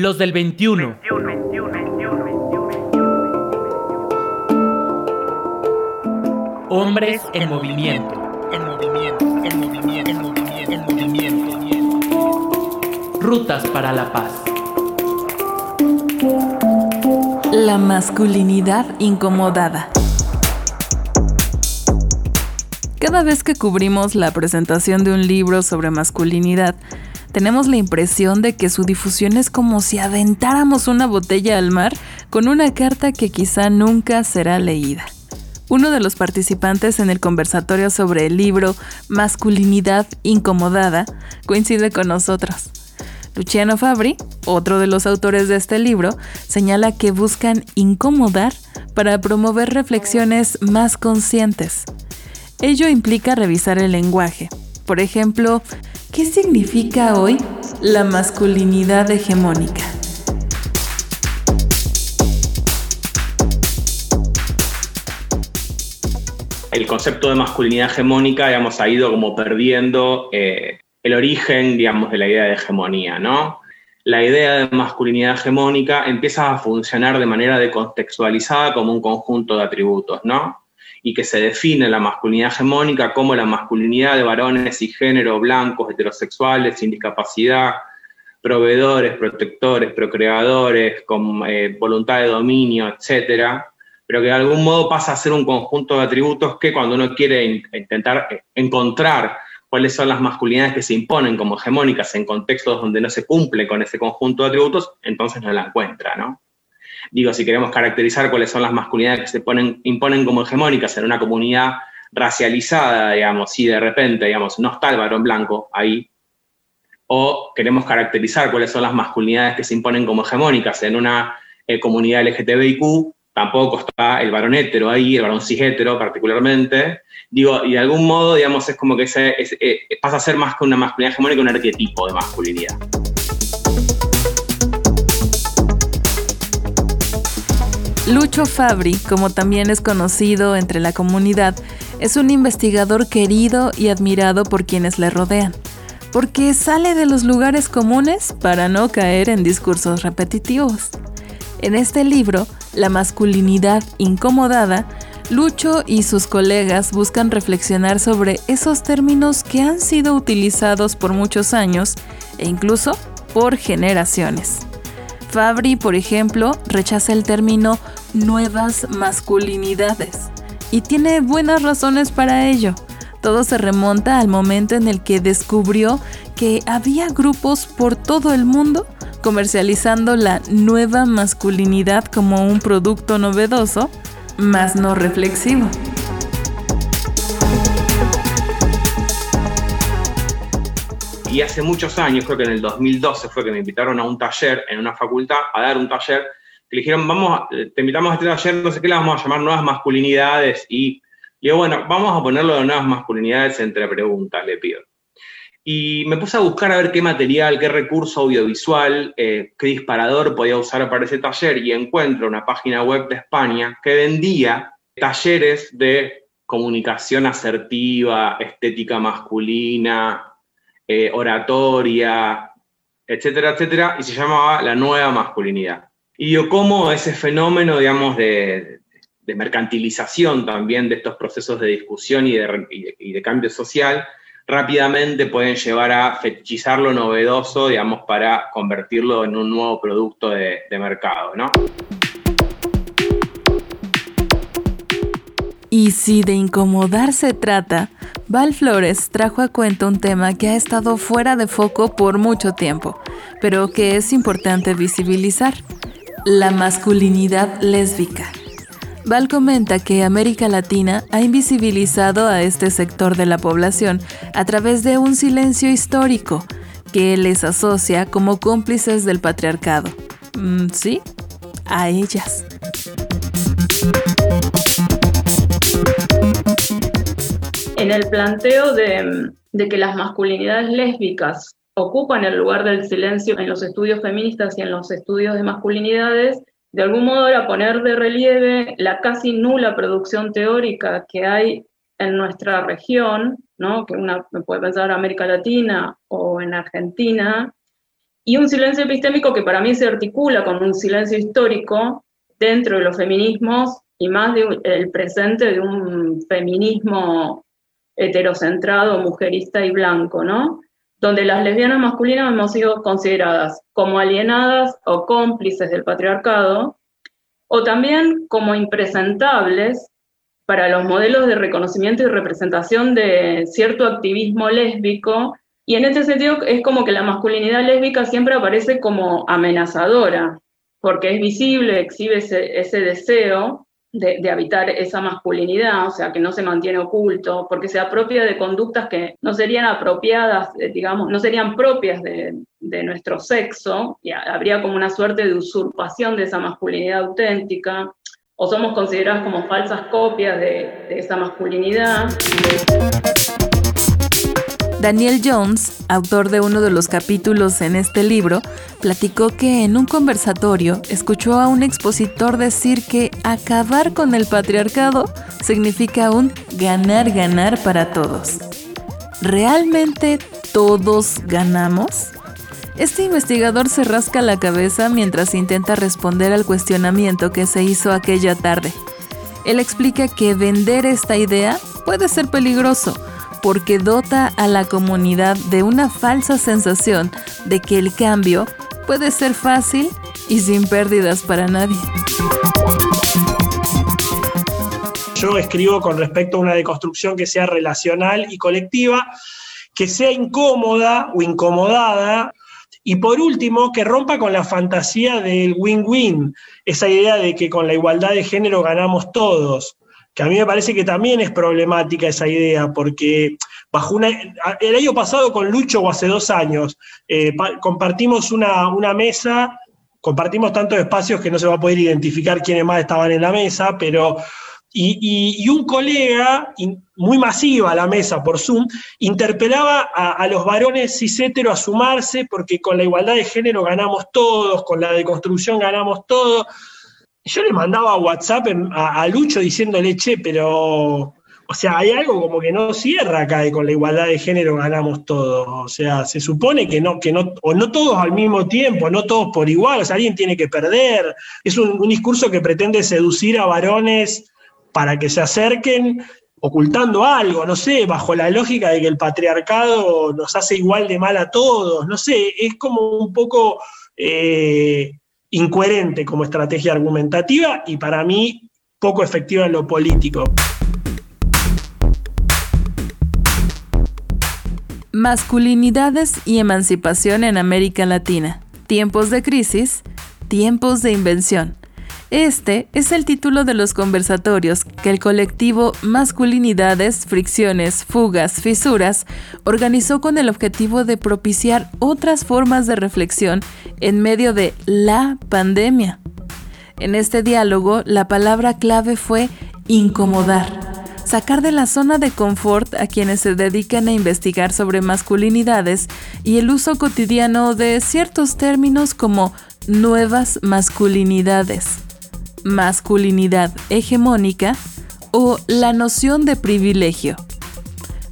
Los del 21. Hombres en movimiento. En movimiento, en movimiento, en movimiento, en movimiento. Rutas para la paz. La masculinidad incomodada. Cada vez que cubrimos la presentación de un libro sobre masculinidad, tenemos la impresión de que su difusión es como si aventáramos una botella al mar con una carta que quizá nunca será leída. Uno de los participantes en el conversatorio sobre el libro Masculinidad Incomodada coincide con nosotros. Luciano Fabri, otro de los autores de este libro, señala que buscan incomodar para promover reflexiones más conscientes. Ello implica revisar el lenguaje. Por ejemplo, ¿qué significa hoy la masculinidad hegemónica? el concepto de masculinidad hegemónica, digamos, ha ido como perdiendo eh, el origen, digamos, de la idea de hegemonía, ¿no? La idea de masculinidad hegemónica empieza a funcionar de manera decontextualizada como un conjunto de atributos, ¿no? Y que se define la masculinidad hegemónica como la masculinidad de varones y género blancos, heterosexuales, sin discapacidad, proveedores, protectores, procreadores, con eh, voluntad de dominio, etcétera, pero que de algún modo pasa a ser un conjunto de atributos que cuando uno quiere intentar eh, encontrar cuáles son las masculinidades que se imponen como hegemónicas en contextos donde no se cumple con ese conjunto de atributos, entonces no la encuentra, ¿no? Digo, si queremos caracterizar cuáles son las masculinidades que se ponen, imponen como hegemónicas en una comunidad racializada, digamos, si de repente, digamos, no está el varón blanco ahí, o queremos caracterizar cuáles son las masculinidades que se imponen como hegemónicas en una eh, comunidad LGTBIQ, tampoco está el varón hetero ahí, el varón cis particularmente. Digo, y de algún modo, digamos, es como que ese, eh, pasa a ser más que una masculinidad hegemónica, un arquetipo de masculinidad. Lucho Fabri, como también es conocido entre la comunidad, es un investigador querido y admirado por quienes le rodean, porque sale de los lugares comunes para no caer en discursos repetitivos. En este libro, La masculinidad incomodada, Lucho y sus colegas buscan reflexionar sobre esos términos que han sido utilizados por muchos años e incluso por generaciones. Fabri, por ejemplo, rechaza el término nuevas masculinidades y tiene buenas razones para ello. Todo se remonta al momento en el que descubrió que había grupos por todo el mundo comercializando la nueva masculinidad como un producto novedoso, más no reflexivo. Y hace muchos años, creo que en el 2012 fue que me invitaron a un taller en una facultad, a dar un taller, le dijeron, vamos, te invitamos a este taller, no sé qué le vamos a llamar nuevas masculinidades, y yo, bueno, vamos a ponerlo de nuevas masculinidades entre preguntas, le pido. Y me puse a buscar a ver qué material, qué recurso audiovisual, eh, qué disparador podía usar para ese taller y encuentro una página web de España que vendía talleres de comunicación asertiva, estética masculina, eh, oratoria, etcétera, etcétera, y se llamaba La Nueva Masculinidad. Y yo cómo ese fenómeno, digamos, de, mercantilización también de estos procesos de discusión y de cambio social rápidamente pueden llevar a fetichizar lo novedoso, digamos, para convertirlo en un nuevo producto de, mercado, ¿no? Y si de incomodar se trata, Val Flores trajo a cuenta un tema que ha estado fuera de foco por mucho tiempo, pero que es importante visibilizar, la masculinidad lésbica. Val comenta que América Latina ha invisibilizado a este sector de la población a través de un silencio histórico que les asocia como cómplices del patriarcado. Mm, ¿Sí? A ellas. En el planteo de, de que las masculinidades lésbicas ocupan el lugar del silencio en los estudios feministas y en los estudios de masculinidades, de algún modo era poner de relieve la casi nula producción teórica que hay en nuestra región, ¿no? que una puede pensar en América Latina o en Argentina, y un silencio epistémico que para mí se articula con un silencio histórico dentro de los feminismos y más del presente de un feminismo heterocentrado, mujerista y blanco, ¿no? Donde las lesbianas masculinas hemos sido consideradas como alienadas o cómplices del patriarcado, o también como impresentables para los modelos de reconocimiento y representación de cierto activismo lésbico, y en este sentido es como que la masculinidad lésbica siempre aparece como amenazadora, porque es visible, exhibe ese, deseo de, habitar esa masculinidad, o sea, que no se mantiene oculto, porque se apropia de conductas que no serían apropiadas, eh, digamos, no serían propias de, nuestro sexo, y habría como una suerte de usurpación de esa masculinidad auténtica, o somos consideradas como falsas copias de, de esa masculinidad. Daniel Jones, autor de uno de los capítulos en este libro, platicó que en un conversatorio escuchó a un expositor decir que acabar con el patriarcado significa un ganar-ganar para todos. ¿Realmente todos ganamos? Este investigador se rasca la cabeza mientras intenta responder al cuestionamiento que se hizo aquella tarde. Él explica que vender esta idea puede ser peligroso porque dota a la comunidad de una falsa sensación de que el cambio puede ser fácil y sin pérdidas para nadie. Yo escribo con respecto a una deconstrucción que sea relacional y colectiva, que sea incómoda o incomodada, y por último, que rompa con la fantasía del win-win, esa idea de que con la igualdad de género ganamos todos que a mí me parece que también es problemática esa idea, porque bajo una, el año pasado con Lucho o hace dos años, eh, compartimos una, mesa, compartimos tantos espacios que no se va a poder identificar quiénes más estaban en la mesa, pero... Y, un colega, muy masiva la mesa por Zoom, interpelaba a, los varones ciséteros a sumarse porque con la igualdad de género ganamos todos, con la deconstrucción ganamos todos yo le mandaba WhatsApp a, Lucho diciéndole, che, pero, o sea, hay algo como que no cierra acá y con la igualdad de género ganamos todos. O sea, se supone que no, que no, o no todos al mismo tiempo, no todos por igual, o sea, alguien tiene que perder. Es un, un discurso que pretende seducir a varones para que se acerquen ocultando algo, no sé, bajo la lógica de que el patriarcado nos hace igual de mal a todos, no sé, es como un poco eh, incoherente como estrategia argumentativa y para mí poco efectiva en lo político. Masculinidades y emancipación en América Latina. Tiempos de crisis, tiempos de invención. Este es el título de los conversatorios que el colectivo Masculinidades, Fricciones, Fugas, Fisuras organizó con el objetivo de propiciar otras formas de reflexión en medio de la pandemia. En este diálogo, la palabra clave fue incomodar, sacar de la zona de confort a quienes se dedican a investigar sobre masculinidades y el uso cotidiano de ciertos términos como nuevas masculinidades masculinidad hegemónica o la noción de privilegio.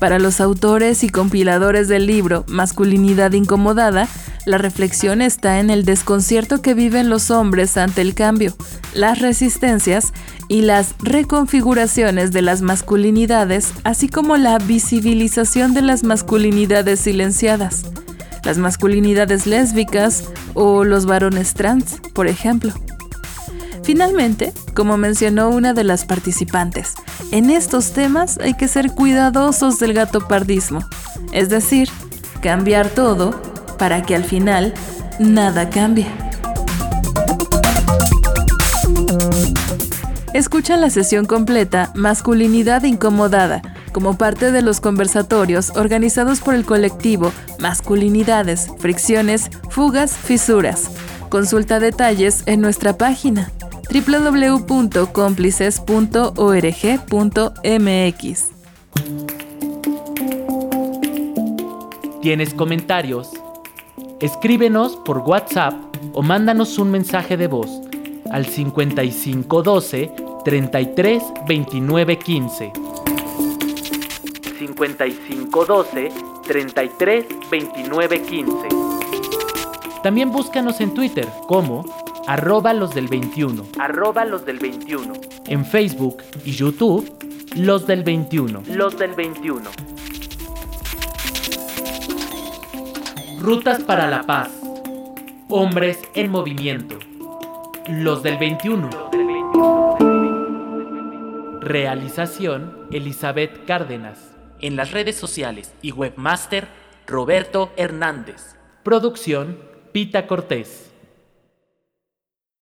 Para los autores y compiladores del libro Masculinidad Incomodada, la reflexión está en el desconcierto que viven los hombres ante el cambio, las resistencias y las reconfiguraciones de las masculinidades, así como la visibilización de las masculinidades silenciadas, las masculinidades lésbicas o los varones trans, por ejemplo. Finalmente, como mencionó una de las participantes, en estos temas hay que ser cuidadosos del gatopardismo, es decir, cambiar todo para que al final nada cambie. Escucha la sesión completa Masculinidad Incomodada como parte de los conversatorios organizados por el colectivo Masculinidades, Fricciones, Fugas, Fisuras. Consulta detalles en nuestra página www.cómplices.org.mx. ¿Tienes comentarios? Escríbenos por WhatsApp o mándanos un mensaje de voz al 5512 33 29 15. 5512 33 29 15. También búscanos en Twitter como arroba los del 21. Arroba los del 21. En Facebook y YouTube, los del 21. Los del 21. Rutas para la paz. Hombres en movimiento. Los del 21. Realización Elizabeth Cárdenas. En las redes sociales y webmaster Roberto Hernández. Producción Pita Cortés.